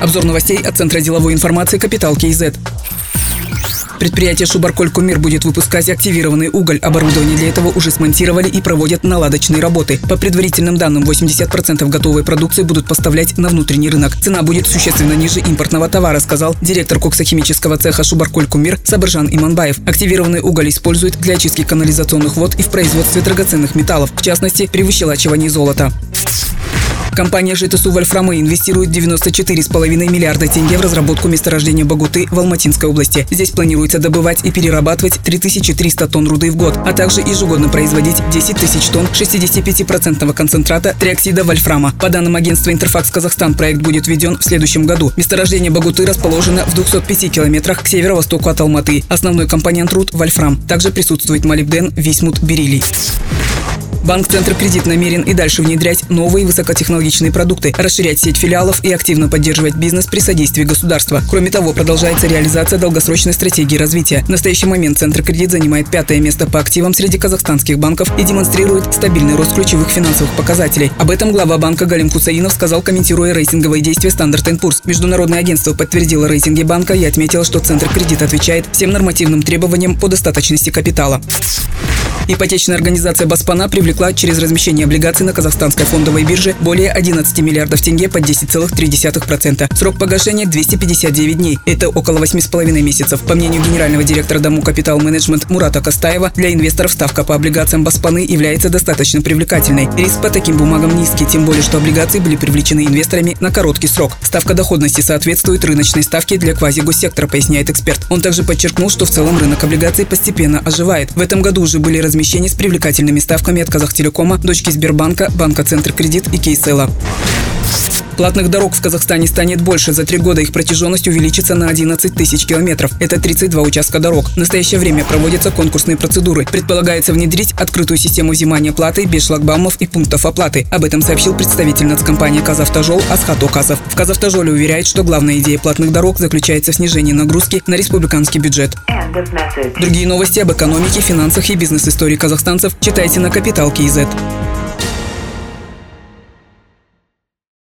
Обзор новостей от Центра деловой информации «Капитал КИЗ». Предприятие «Шубарколь Кумир» будет выпускать активированный уголь. Оборудование для этого уже смонтировали и проводят наладочные работы. По предварительным данным, 80% готовой продукции будут поставлять на внутренний рынок. Цена будет существенно ниже импортного товара, сказал директор коксохимического цеха «Шубарколь Кумир» Сабыржан Иманбаев. Активированный уголь используют для очистки канализационных вод и в производстве драгоценных металлов, в частности, при выщелачивании золота. Компания ЖТСУ «Вольфрамы» инвестирует 94,5 миллиарда тенге в разработку месторождения Багуты в Алматинской области. Здесь планируется добывать и перерабатывать 3300 тонн руды в год, а также ежегодно производить 10 тысяч тонн 65% концентрата триоксида вольфрама. По данным агентства «Интерфакс Казахстан», проект будет введен в следующем году. Месторождение Багуты расположено в 205 километрах к северо-востоку от Алматы. Основной компонент руд – вольфрам. Также присутствует молибден, висмут, бериллий. Банк «Центр Кредит» намерен и дальше внедрять новые высокотехнологичные продукты, расширять сеть филиалов и активно поддерживать бизнес при содействии государства. Кроме того, продолжается реализация долгосрочной стратегии развития. В настоящий момент «Центр Кредит» занимает пятое место по активам среди казахстанских банков и демонстрирует стабильный рост ключевых финансовых показателей. Об этом глава банка Галим Хусаинов сказал, комментируя рейтинговые действия Standard Poor's. Международное агентство подтвердило рейтинги банка и отметило, что «Центр Кредит» отвечает всем нормативным требованиям по достаточности капитала. Ипотечная организация «Баспана» привлекла через размещение облигаций на казахстанской фондовой бирже более 11 миллиардов тенге по 10,3%. Срок погашения 259 дней. Это около 8,5 месяцев. По мнению генерального директора Дому Капитал Менеджмент Мурата Костаева, для инвесторов ставка по облигациям «Баспаны» является достаточно привлекательной. Риск по таким бумагам низкий, тем более, что облигации были привлечены инвесторами на короткий срок. Ставка доходности соответствует рыночной ставке для квазигоссектора, поясняет эксперт. Он также подчеркнул, что в целом рынок облигаций постепенно оживает. В этом году уже были размещены размещений с привлекательными ставками от Казахтелекома, дочки Сбербанка, Банка Центр Кредит и Кейсела. Платных дорог в Казахстане станет больше. За три года их протяженность увеличится на 11 тысяч километров. Это 32 участка дорог. В настоящее время проводятся конкурсные процедуры. Предполагается внедрить открытую систему взимания платы без шлагбаумов и пунктов оплаты. Об этом сообщил представитель нацкомпании «Казавтожол» Асхат Оказов. В «Казавтожоле» уверяет, что главная идея платных дорог заключается в снижении нагрузки на республиканский бюджет. Другие новости об экономике, финансах и бизнес-истории казахстанцев читайте на Капитал Киезет.